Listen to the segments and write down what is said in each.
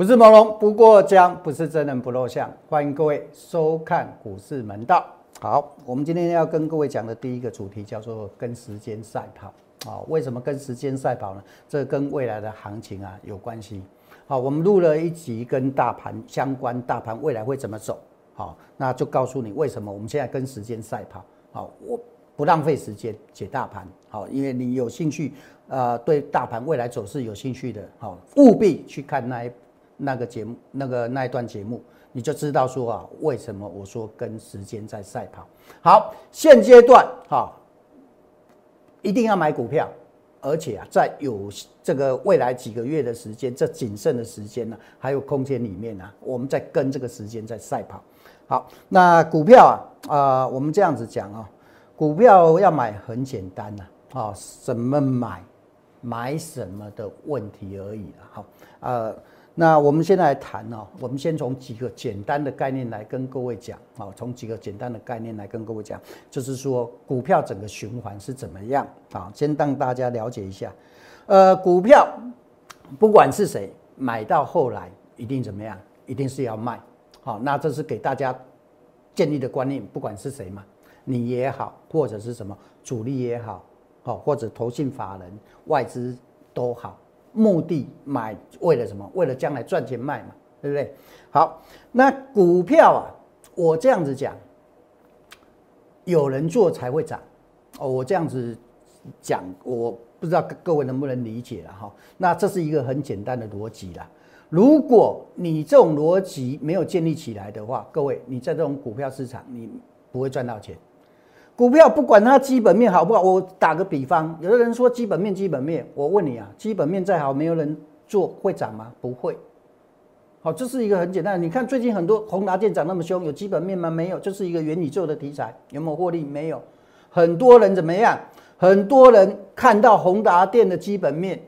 不是朦胧，不过江，不是真人不露相。欢迎各位收看股市门道。好，我们今天要跟各位讲的第一个主题叫做跟时间赛跑。啊，为什么跟时间赛跑呢？这跟未来的行情啊有关系。好，我们录了一集跟大盘相关，大盘未来会怎么走？好，那就告诉你为什么我们现在跟时间赛跑。好，我不浪费时间解大盘。好，因为你有兴趣，呃，对大盘未来走势有兴趣的，好，务必去看那一。那个节目，那个那一段节目，你就知道说啊，为什么我说跟时间在赛跑。好，现阶段哈，一定要买股票，而且啊，在有这个未来几个月的时间，这谨慎的时间呢，还有空间里面呢，我们在跟这个时间在赛跑。好，那股票啊，啊，我们这样子讲啊，股票要买很简单呐，啊，怎么买，买什么的问题而已了。好，呃。那我们现在来谈哦，我们先从几个简单的概念来跟各位讲啊，从几个简单的概念来跟各位讲，就是说股票整个循环是怎么样啊？先让大家了解一下，呃，股票不管是谁买到后来一定怎么样，一定是要卖，好，那这是给大家建立的观念，不管是谁嘛，你也好，或者是什么主力也好，好，或者投信法人、外资都好。目的买为了什么？为了将来赚钱卖嘛，对不对？好，那股票啊，我这样子讲，有人做才会涨哦。我这样子讲，我不知道各位能不能理解了哈。那这是一个很简单的逻辑啦。如果你这种逻辑没有建立起来的话，各位你在这种股票市场，你不会赚到钱。股票不管它基本面好不好，我打个比方，有的人说基本面基本面，我问你啊，基本面再好，没有人做会涨吗？不会。好，这是一个很简单，你看最近很多宏达电涨那么凶，有基本面吗？没有，就是一个元宇宙的题材，有没有获利？没有。很多人怎么样？很多人看到宏达电的基本面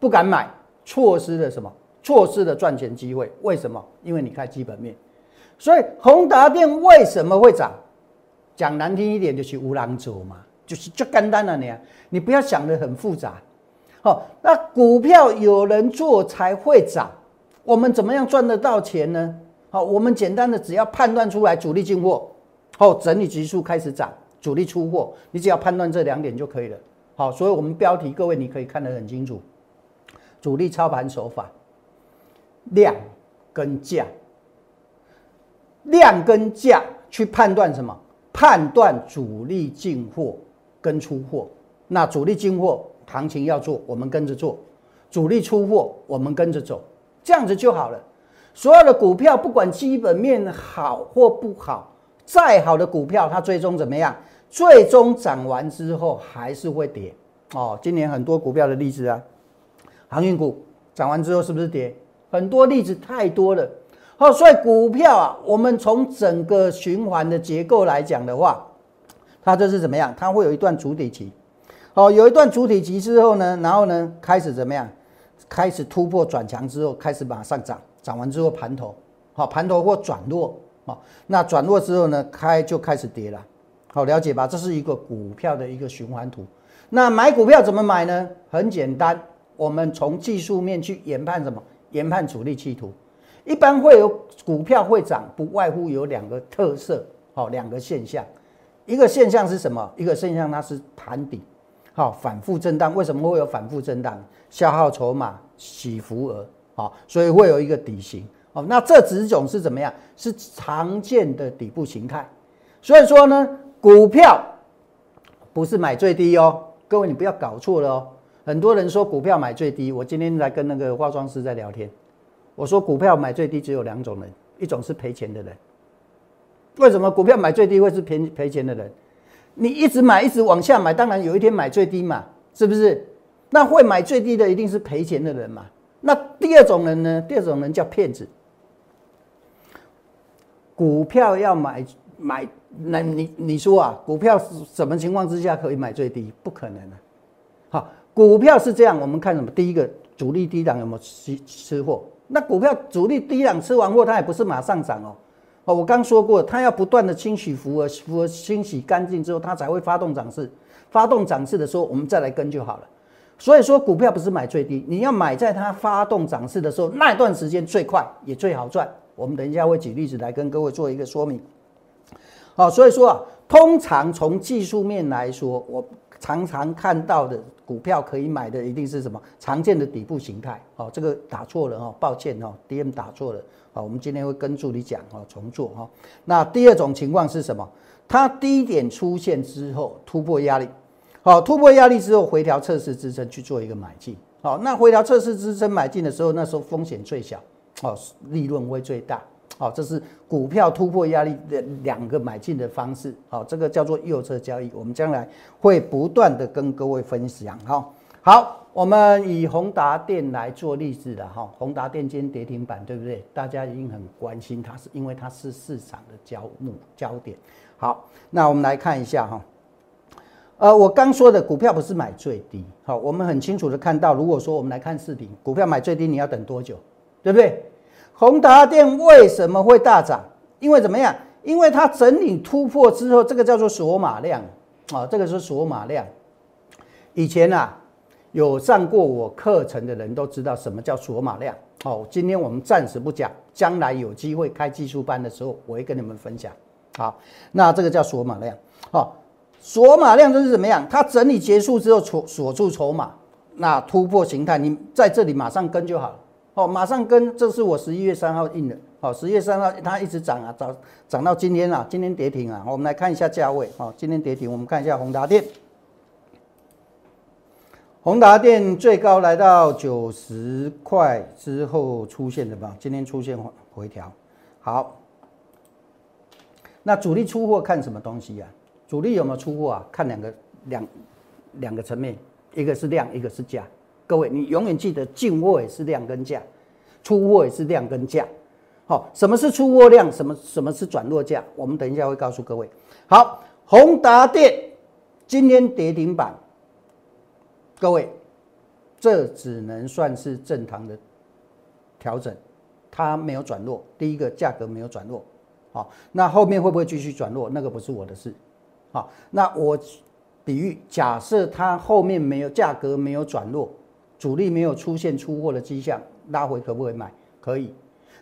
不敢买，错失了什么？错失了赚钱机会。为什么？因为你看基本面。所以宏达电为什么会涨？讲难听一点就是无狼走嘛，就是就简单了你，你不要想的很复杂。好，那股票有人做才会涨，我们怎么样赚得到钱呢？好，我们简单的只要判断出来主力进货，后整理急速开始涨，主力出货，你只要判断这两点就可以了。好，所以我们标题各位你可以看得很清楚，主力操盘手法，量跟价，量跟价去判断什么？判断主力进货跟出货，那主力进货行情要做，我们跟着做；主力出货，我们跟着走，这样子就好了。所有的股票不管基本面好或不好，再好的股票，它最终怎么样？最终涨完之后还是会跌哦。今年很多股票的例子啊，航运股涨完之后是不是跌？很多例子太多了。好，所以股票啊，我们从整个循环的结构来讲的话，它这是怎么样？它会有一段主体期，好，有一段主体期之后呢，然后呢开始怎么样？开始突破转强之后，开始马上涨，涨完之后盘头，好，盘头或转弱，好，那转弱之后呢，开就开始跌了，好，了解吧？这是一个股票的一个循环图。那买股票怎么买呢？很简单，我们从技术面去研判什么？研判主力企图。一般会有股票会涨，不外乎有两个特色，好，两个现象。一个现象是什么？一个现象它是盘底，好，反复震荡。为什么会有反复震荡？消耗筹码，起伏额，好，所以会有一个底型。哦，那这几种是怎么样？是常见的底部形态。所以说呢，股票不是买最低哦，各位你不要搞错了哦。很多人说股票买最低，我今天在跟那个化妆师在聊天。我说股票买最低只有两种人，一种是赔钱的人。为什么股票买最低会是赔赔钱的人？你一直买，一直往下买，当然有一天买最低嘛，是不是？那会买最低的一定是赔钱的人嘛？那第二种人呢？第二种人叫骗子。股票要买买，那你你说啊，股票是什么情况之下可以买最低？不可能的。好，股票是这样，我们看什么？第一个，主力低档有没有吃吃货？那股票主力低档吃完货，它也不是马上涨哦。哦，我刚说过，它要不断的清洗符合符合清洗干净之后，它才会发动涨势。发动涨势的时候，我们再来跟就好了。所以说股票不是买最低，你要买在它发动涨势的时候，那段时间最快也最好赚。我们等一下会举例子来跟各位做一个说明。好，所以说啊，通常从技术面来说，我常常看到的股票可以买的一定是什么常见的底部形态。好，这个打错了哈，抱歉哈，DM 打错了。好，我们今天会跟助理讲哈，重做哈。那第二种情况是什么？它低点出现之后突破压力。好，突破压力之后回调测试支撑去做一个买进。好，那回调测试支撑买进的时候，那时候风险最小，哦，利润会最大。好，这是股票突破压力的两个买进的方式。好，这个叫做右侧交易。我们将来会不断的跟各位分享。哈，好，我们以宏达电来做例子的哈，宏达电今天跌停板，对不对？大家一定很关心它，是因为它是市场的焦目焦点。好，那我们来看一下哈。呃，我刚说的股票不是买最低，好，我们很清楚的看到，如果说我们来看视频，股票买最低你要等多久，对不对？宏达电为什么会大涨？因为怎么样？因为它整理突破之后，这个叫做锁码量啊，这个是锁码量。以前啊，有上过我课程的人都知道什么叫锁码量。哦，今天我们暂时不讲，将来有机会开技术班的时候，我会跟你们分享。好，那这个叫锁码量，好。锁码量就是怎么样？它整理结束之后锁锁住筹码，那突破形态，你在这里马上跟就好了。哦，马上跟，这是我十一月三号印的。哦，十月三号它一直涨啊，涨涨到今天啊，今天跌停啊。我们来看一下价位。哦，今天跌停，我们看一下宏达电。宏达电最高来到九十块之后出现的吧？今天出现回调。好，那主力出货看什么东西呀？主力有没有出货啊？看两个两两个层面，一个是量，一个是价。各位，你永远记得进货也是量跟价，出货也是量跟价。好，什么是出货量？什么什么是转弱价？我们等一下会告诉各位。好，宏达电今天跌停板，各位，这只能算是正常的调整，它没有转弱。第一个价格没有转弱，好，那后面会不会继续转弱？那个不是我的事。好，那我比喻，假设它后面没有价格没有转弱，主力没有出现出货的迹象，拉回可不可以买？可以，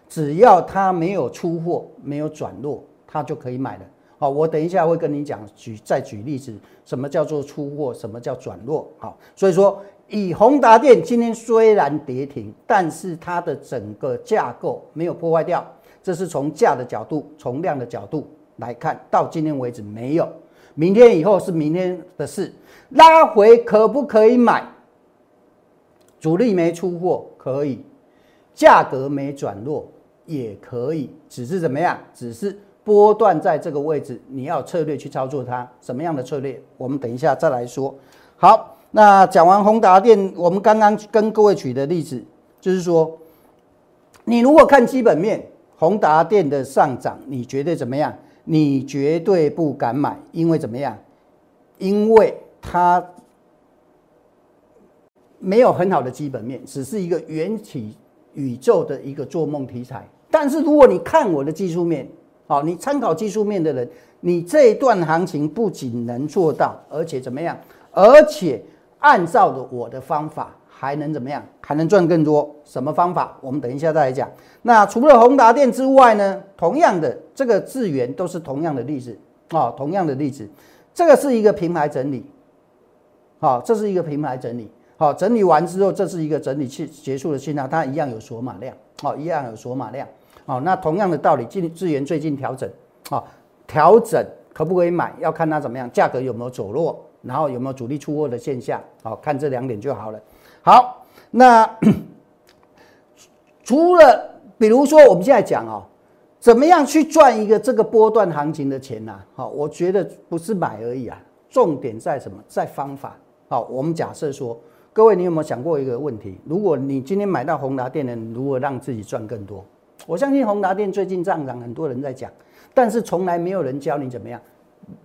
只要它没有出货没有转弱，它就可以买了。好，我等一下会跟你讲，举再举例子，什么叫做出货，什么叫转弱。好，所以说以宏达电今天虽然跌停，但是它的整个架构没有破坏掉，这是从价的角度，从量的角度来看，到今天为止没有。明天以后是明天的事，拉回可不可以买？主力没出货可以，价格没转弱也可以，只是怎么样？只是波段在这个位置，你要策略去操作它。什么样的策略？我们等一下再来说。好，那讲完宏达电，我们刚刚跟各位举的例子，就是说，你如果看基本面，宏达电的上涨，你觉得怎么样？你绝对不敢买，因为怎么样？因为它没有很好的基本面，只是一个缘起宇宙的一个做梦题材。但是如果你看我的技术面，好，你参考技术面的人，你这一段行情不仅能做到，而且怎么样？而且按照着我的方法。还能怎么样？还能赚更多？什么方法？我们等一下再来讲。那除了宏达电之外呢？同样的，这个智源都是同样的例子啊，同样的例子。这个是一个平台整理，好，这是一个平台整理。好，整理完之后，这是一个整理期结束的信号，它一样有锁码量，好，一样有锁码量。好，那同样的道理，智智源最近调整，好，调整可不可以买？要看它怎么样，价格有没有走弱，然后有没有主力出货的现象，好，看这两点就好了。好，那除了比如说我们现在讲哦，怎么样去赚一个这个波段行情的钱呢？好，我觉得不是买而已啊，重点在什么？在方法。好，我们假设说，各位你有没有想过一个问题？如果你今天买到宏达电的，如何让自己赚更多？我相信宏达电最近上涨，很多人在讲，但是从来没有人教你怎么样，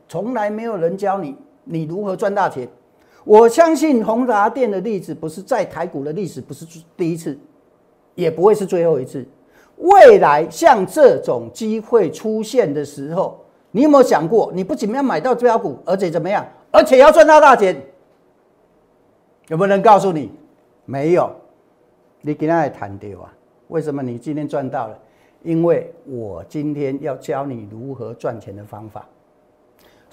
从来没有人教你你如何赚大钱。我相信宏达电的例子不是在台股的历史，不是第一次，也不会是最后一次。未来像这种机会出现的时候，你有没有想过，你不仅要买到标股，而且怎么样，而且要赚到大钱？有没有人告诉你？没有，你跟他谈掉啊？为什么你今天赚到了？因为我今天要教你如何赚钱的方法。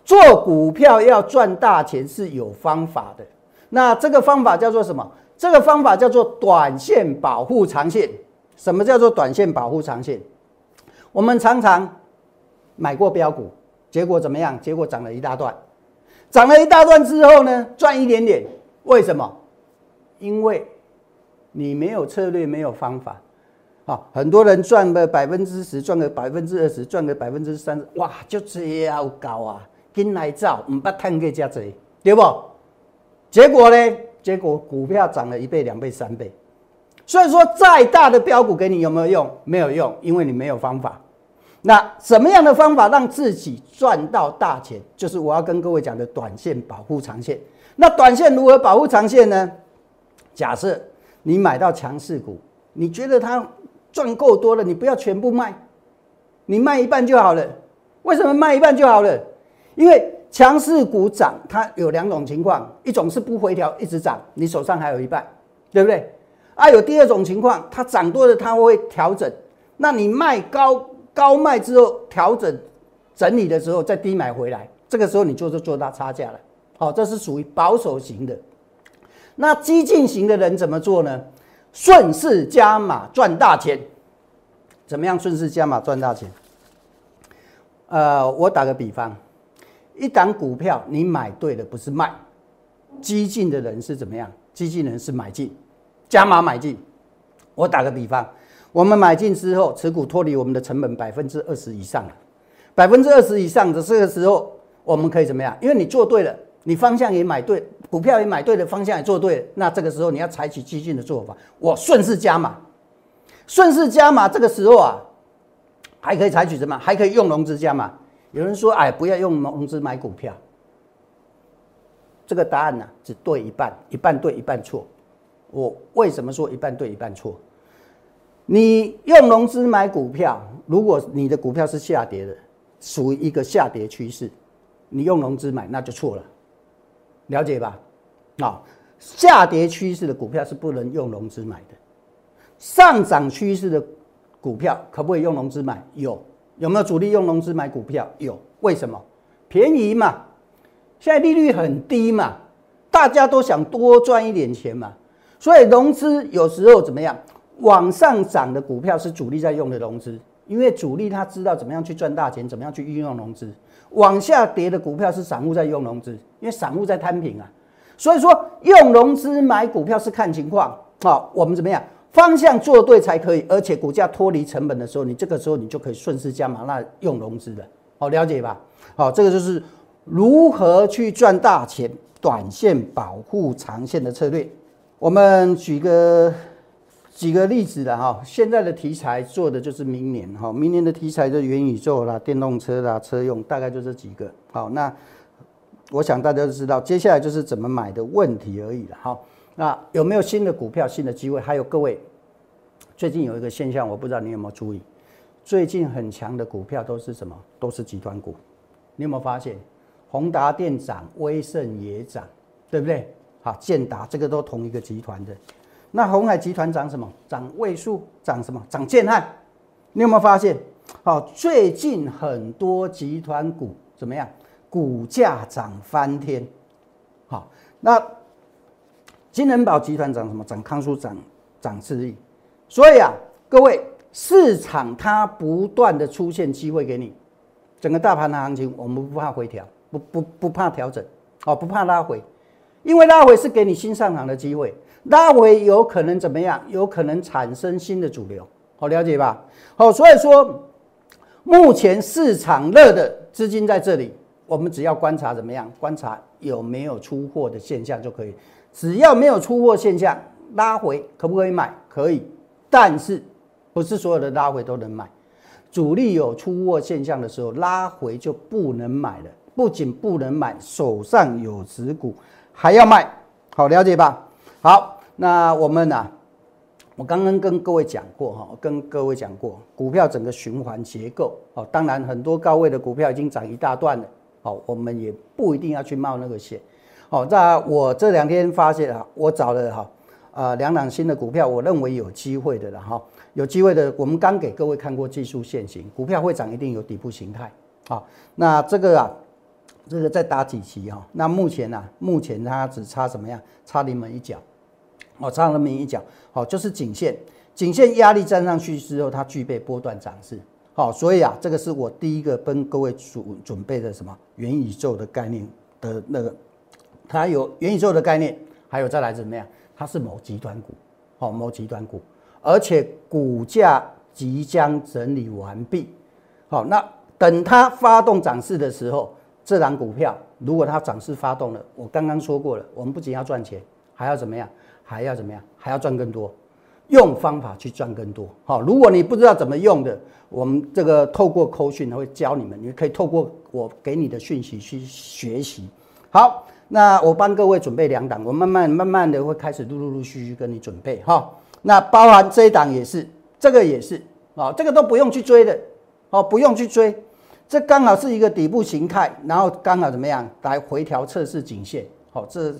做股票要赚大钱是有方法的，那这个方法叫做什么？这个方法叫做短线保护长线。什么叫做短线保护长线？我们常常买过标股，结果怎么样？结果涨了一大段，涨了一大段之后呢，赚一点点。为什么？因为你没有策略，没有方法。啊，很多人赚个百分之十，赚个百分之二十，赚个百分之三十，哇，就这样高啊！跟来造，唔捌赚个加济，对不？结果呢？结果股票涨了一倍、两倍、三倍。所以说，再大的标股给你有没有用？没有用，因为你没有方法。那什么样的方法让自己赚到大钱？就是我要跟各位讲的短线保护长线。那短线如何保护长线呢？假设你买到强势股，你觉得它赚够多了，你不要全部卖，你卖一半就好了。为什么卖一半就好了？因为强势股涨，它有两种情况：一种是不回调一直涨，你手上还有一半，对不对？啊，有第二种情况，它涨多了，它会调整，那你卖高高卖之后调整整理的时候再低买回来，这个时候你就是做大差价了。好，这是属于保守型的。那激进型的人怎么做呢？顺势加码赚大钱。怎么样顺势加码赚大钱？呃，我打个比方，一档股票你买对了，不是卖。激进的人是怎么样？激进人是买进，加码买进。我打个比方，我们买进之后，持股脱离我们的成本百分之二十以上了，百分之二十以上的这个时候，我们可以怎么样？因为你做对了。你方向也买对，股票也买对了，方向也做对，那这个时候你要采取激进的做法，我顺势加码，顺势加码，这个时候啊，还可以采取什么？还可以用融资加码。有人说，哎，不要用融资买股票，这个答案呢，只对一半，一半对，一半错。我为什么说一半对，一半错？你用融资买股票，如果你的股票是下跌的，属于一个下跌趋势，你用融资买，那就错了。了解吧？啊，下跌趋势的股票是不能用融资买的，上涨趋势的股票可不可以用融资买？有，有没有主力用融资买股票？有，为什么？便宜嘛，现在利率很低嘛，大家都想多赚一点钱嘛，所以融资有时候怎么样？往上涨的股票是主力在用的融资，因为主力他知道怎么样去赚大钱，怎么样去运用融资。往下跌的股票是散户在用融资，因为散户在摊平啊，所以说用融资买股票是看情况。好，我们怎么样？方向做对才可以，而且股价脱离成本的时候，你这个时候你就可以顺势加码，那用融资的。好，了解吧？好，这个就是如何去赚大钱，短线保护长线的策略。我们举个。举个例子的哈，现在的题材做的就是明年哈，明年的题材就元宇宙啦、电动车啦、车用，大概就这几个。好，那我想大家都知道，接下来就是怎么买的问题而已了。哈，那有没有新的股票、新的机会？还有各位，最近有一个现象，我不知道你有没有注意，最近很强的股票都是什么？都是集团股。你有没有发现，宏达电涨，威盛也涨，对不对？好，建达这个都同一个集团的。那红海集团涨什么？涨位数，涨什么？涨建汉。你有没有发现？好，最近很多集团股怎么样？股价涨翻天。好，那金人宝集团涨什么？涨康舒，涨涨智力。所以啊，各位，市场它不断的出现机会给你。整个大盘的行情，我们不怕回调，不不不怕调整，哦，不怕拉回，因为拉回是给你新上场的机会。拉回有可能怎么样？有可能产生新的主流，好了解吧？好，所以说目前市场热的资金在这里，我们只要观察怎么样？观察有没有出货的现象就可以。只要没有出货现象，拉回可不可以买？可以，但是不是所有的拉回都能买？主力有出货现象的时候，拉回就不能买了。不仅不能买，手上有持股还要卖，好了解吧？好，那我们呢？我刚刚跟各位讲过哈，跟各位讲过股票整个循环结构哦。当然，很多高位的股票已经涨一大段了，哦，我们也不一定要去冒那个险。哦，那我这两天发现啊，我找了哈，啊，两档新的股票，我认为有机会的了哈，有机会的。我们刚给各位看过技术线型，股票会涨一定有底部形态。好，那这个啊，这个再打几期哈。那目前呢，目前它只差怎么样？差临门一脚。我，差临门一讲。好，就是颈线，颈线压力站上去之后，它具备波段涨势。好，所以啊，这个是我第一个跟各位准准备的什么元宇宙的概念的那个。它有元宇宙的概念，还有再来怎么样？它是某极端股，好，某极端股，而且股价即将整理完毕，好，那等它发动涨势的时候，这档股票如果它涨势发动了，我刚刚说过了，我们不仅要赚钱，还要怎么样？还要怎么样？还要赚更多，用方法去赚更多。好，如果你不知道怎么用的，我们这个透过扣讯会教你们，你可以透过我给你的讯息去学习。好。那我帮各位准备两档，我慢慢慢慢的会开始陆陆陆续续跟你准备哈。那包含这一档也是，这个也是啊，这个都不用去追的哦，不用去追，这刚好是一个底部形态，然后刚好怎么样来回调测试颈线，好，这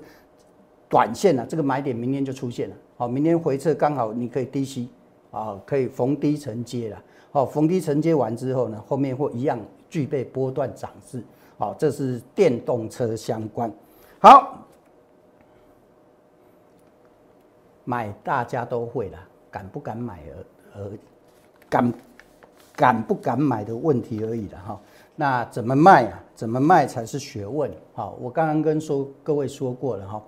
短线呢，这个买点明天就出现了，好，明天回撤刚好你可以低吸啊，可以逢低承接了，好，逢低承接完之后呢，后面会一样具备波段涨势，好，这是电动车相关。好，买大家都会了，敢不敢买而而敢敢不敢买的问题而已了哈。那怎么卖啊？怎么卖才是学问？好，我刚刚跟说各位说过了哈。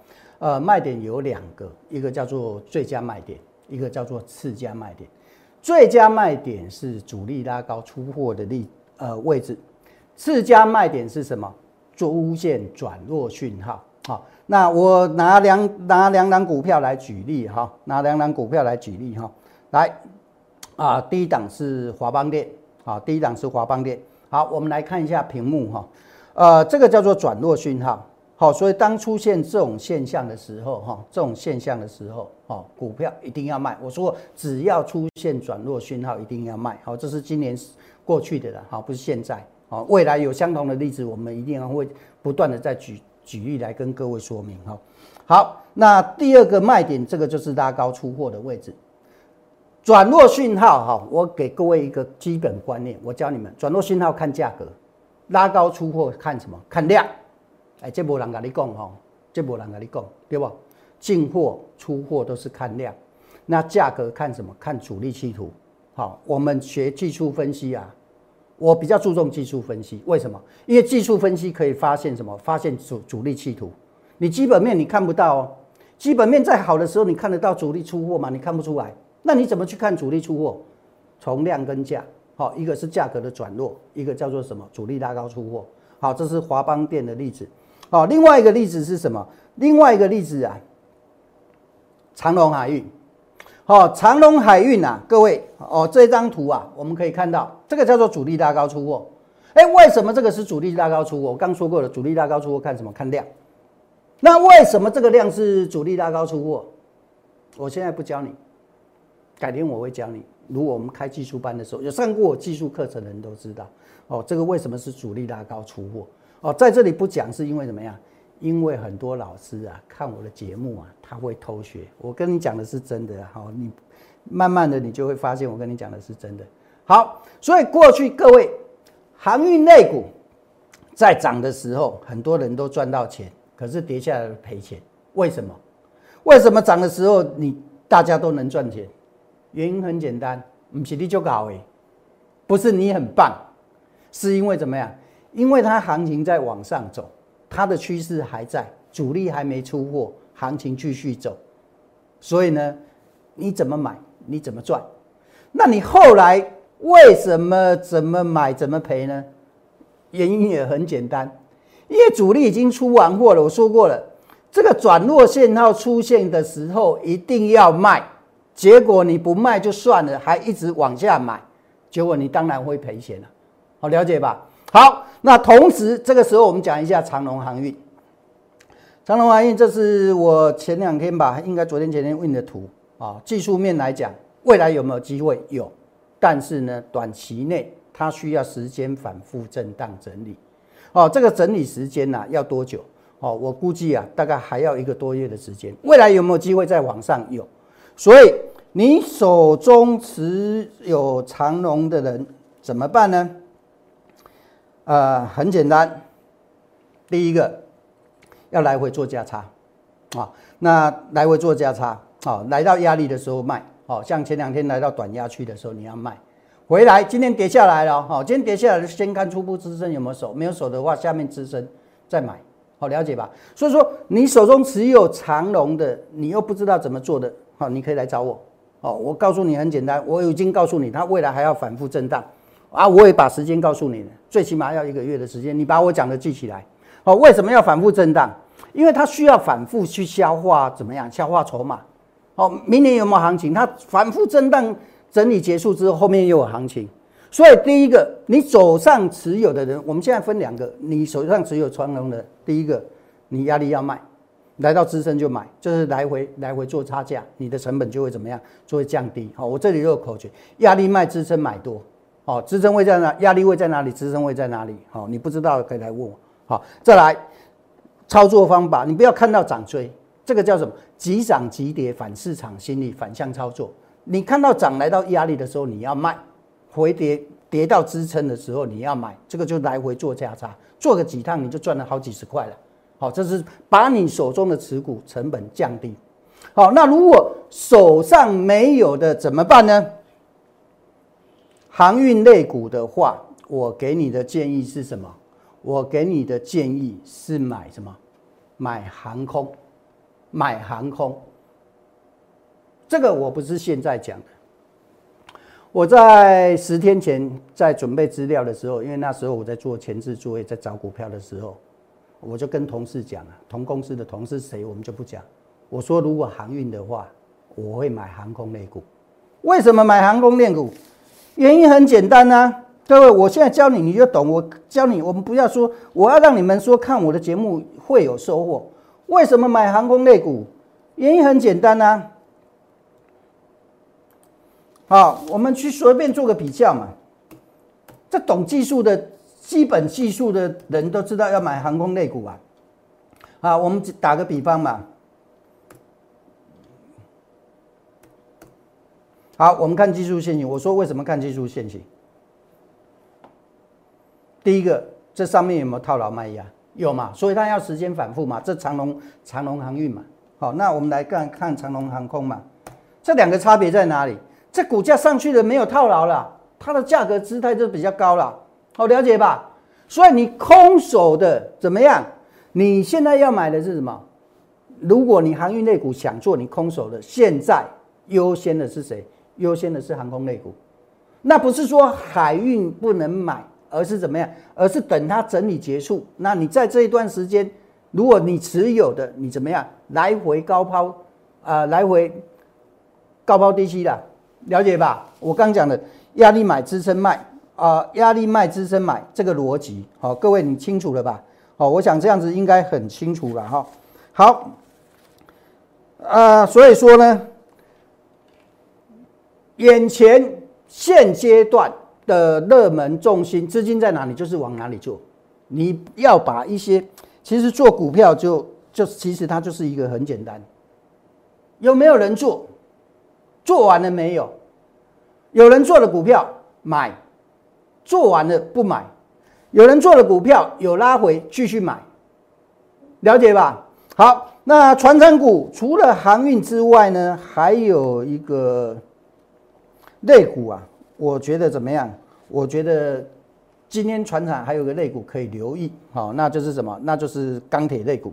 呃，卖点有两个，一个叫做最佳卖点，一个叫做次佳卖点。最佳卖点是主力拉高出货的力呃位置，次佳卖点是什么？出现转弱讯号，好，那我拿两拿两档股票来举例哈，拿两档股票来举例哈，来，啊，第一档是华邦电，好，第一档是华邦电，好，我们来看一下屏幕哈，呃，这个叫做转弱讯号，好，所以当出现这种现象的时候哈，这种现象的时候，哈，股票一定要卖，我说只要出现转弱讯号，一定要卖，好，这是今年过去的了，好，不是现在。好，未来有相同的例子，我们一定要会不断的再举举例来跟各位说明哈。好，那第二个卖点，这个就是拉高出货的位置，转弱讯号哈。我给各位一个基本观念，我教你们，转弱讯号看价格，拉高出货看什么？看量。哎，这波人跟你讲哈，这波人跟你讲，对不？进货出货都是看量，那价格看什么？看主力企图。好，我们学技术分析啊。我比较注重技术分析，为什么？因为技术分析可以发现什么？发现主主力企图。你基本面你看不到哦，基本面再好的时候，你看得到主力出货吗？你看不出来。那你怎么去看主力出货？从量跟价，好，一个是价格的转弱，一个叫做什么？主力拉高出货。好，这是华邦电的例子。好，另外一个例子是什么？另外一个例子啊，长隆海运。好，长隆海运啊，各位哦，这张图啊，我们可以看到，这个叫做主力拉高出货。哎，为什么这个是主力拉高出货？我刚说过了，主力拉高出货看什么？看量。那为什么这个量是主力拉高出货？我现在不教你，改天我会教你。如果我们开技术班的时候，有上过技术课程的人都知道。哦，这个为什么是主力拉高出货？哦，在这里不讲是因为怎么样？因为很多老师啊看我的节目啊，他会偷学。我跟你讲的是真的，好，你慢慢的你就会发现我跟你讲的是真的。好，所以过去各位航运类股在涨的时候，很多人都赚到钱，可是跌下来赔钱。为什么？为什么涨的时候你大家都能赚钱？原因很简单，不是你就搞诶，不是你很棒，是因为怎么样？因为它行情在往上走。它的趋势还在，主力还没出货，行情继续走，所以呢，你怎么买，你怎么赚？那你后来为什么怎么买怎么赔呢？原因也很简单，因为主力已经出完货了。我说过了，这个转弱信号出现的时候一定要卖，结果你不卖就算了，还一直往下买，结果你当然会赔钱了。好，了解吧？好，那同时这个时候我们讲一下长隆航运。长隆航运，这是我前两天吧，应该昨天前天问的图啊。技术面来讲，未来有没有机会？有，但是呢，短期内它需要时间反复震荡整理。哦，这个整理时间呢要多久？哦，我估计啊，大概还要一个多月的时间。未来有没有机会再往上？有。所以你手中持有长龙的人怎么办呢？呃，很简单，第一个要来回做价差啊。那来回做价差，啊，来到压力的时候卖，好像前两天来到短压区的时候你要卖。回来今天跌下来了，好，今天跌下来先看初步支撑有没有手，没有手的话，下面支撑再买。好了解吧？所以说你手中持有长龙的，你又不知道怎么做的，好，你可以来找我。好，我告诉你很简单，我已经告诉你，它未来还要反复震荡啊！我也把时间告诉你了，最起码要一个月的时间。你把我讲的记起来。好，为什么要反复震荡？因为它需要反复去消化，怎么样？消化筹码。好，明年有没有行情？它反复震荡整理结束之后，后面又有行情。所以第一个，你手上持有的人，我们现在分两个，你手上持有长龙的，第一个，你压力要卖，来到支撑就买，就是来回来回做差价，你的成本就会怎么样，就会降低。好，我这里有口诀，压力卖，支撑买多。好，支撑位在哪？压力位在哪里？支撑位在哪里？好，你不知道可以来问我。好，再来操作方法，你不要看到涨追，这个叫什么？急涨急跌，反市场心理，反向操作。你看到涨来到压力的时候，你要卖。回跌跌到支撑的时候，你要买，这个就来回做价差，做个几趟你就赚了好几十块了。好，这是把你手中的持股成本降低。好，那如果手上没有的怎么办呢？航运类股的话，我给你的建议是什么？我给你的建议是买什么？买航空，买航空。这个我不是现在讲的。我在十天前在准备资料的时候，因为那时候我在做前置作业，在找股票的时候，我就跟同事讲了，同公司的同事谁我们就不讲。我说如果航运的话，我会买航空类股。为什么买航空类股？原因很简单啊，各位，我现在教你你就懂。我教你，我们不要说，我要让你们说看我的节目会有收获。为什么买航空类股？原因很简单啊。好，我们去随便做个比较嘛。这懂技术的基本技术的人都知道要买航空类股啊。好，我们打个比方嘛。好，我们看技术线型。我说为什么看技术线型？第一个，这上面有没有套牢卖压？有嘛？所以它要时间反复嘛。这长龙长龙航运嘛。好，那我们来看看长龙航空嘛。这两个差别在哪里？这股价上去了，没有套牢了，它的价格姿态就比较高了，好了解吧？所以你空手的怎么样？你现在要买的是什么？如果你航运类股想做，你空手的，现在优先的是谁？优先的是航空类股。那不是说海运不能买，而是怎么样？而是等它整理结束，那你在这一段时间，如果你持有的，你怎么样？来回高抛，啊，来回高抛低吸的。了解吧？我刚讲的压力买支撑卖啊，压力卖支撑买这个逻辑，好，各位你清楚了吧？好，我想这样子应该很清楚了哈。好，啊，所以说呢，眼前现阶段的热门重心资金在哪里，就是往哪里做。你要把一些，其实做股票就就其实它就是一个很简单，有没有人做？做完了没有？有人做了股票买，做完了不买；有人做了股票有拉回继续买，了解吧？好，那船产股除了航运之外呢，还有一个类股啊，我觉得怎么样？我觉得今天船厂还有个类股可以留意，好，那就是什么？那就是钢铁类股，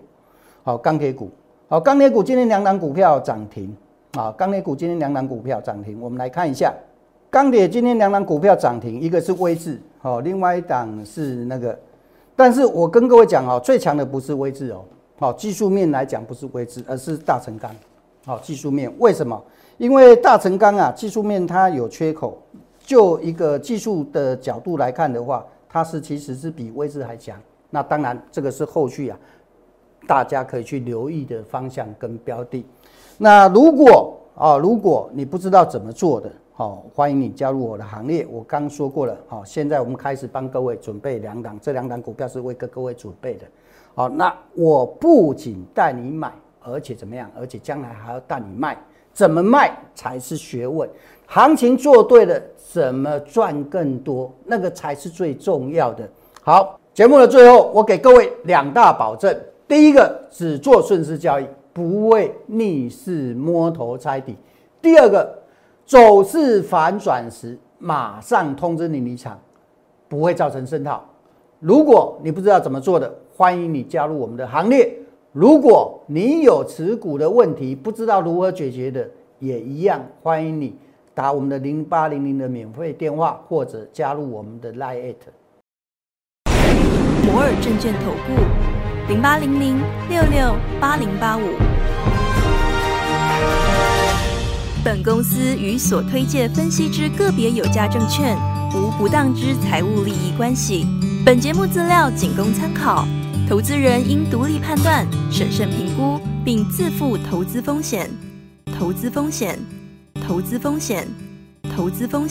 好，钢铁股，好，钢铁股今天两档股票涨停。啊，钢铁股今天两档股票涨停，我们来看一下，钢铁今天两档股票涨停，一个是威智，好，另外一档是那个，但是我跟各位讲哦，最强的不是威智哦，好，技术面来讲不是威智，而是大成钢，好，技术面为什么？因为大成钢啊，技术面它有缺口，就一个技术的角度来看的话，它是其实是比威智还强，那当然这个是后续啊，大家可以去留意的方向跟标的。那如果啊，如果你不知道怎么做的，好，欢迎你加入我的行列。我刚说过了，好，现在我们开始帮各位准备两档，这两档股票是为各各位准备的。好，那我不仅带你买，而且怎么样？而且将来还要带你卖，怎么卖才是学问？行情做对了，怎么赚更多？那个才是最重要的。好，节目的最后，我给各位两大保证：第一个，只做顺势交易，不为逆势摸头猜底；第二个，走势反转时，马上通知你离场，不会造成渗套。如果你不知道怎么做的，欢迎你加入我们的行列。如果你有持股的问题，不知道如何解决的，也一样欢迎你打我们的零八零零的免费电话，或者加入我们的 Line。摩尔证券投顾零八零零六六八零八五。本公司与所推介分析之个别有价证券无不当之财务利益关系。本节目资料仅供参考，投资人应独立判断、审慎评估，并自负投资风险。投资风险，投资风险，投资风险。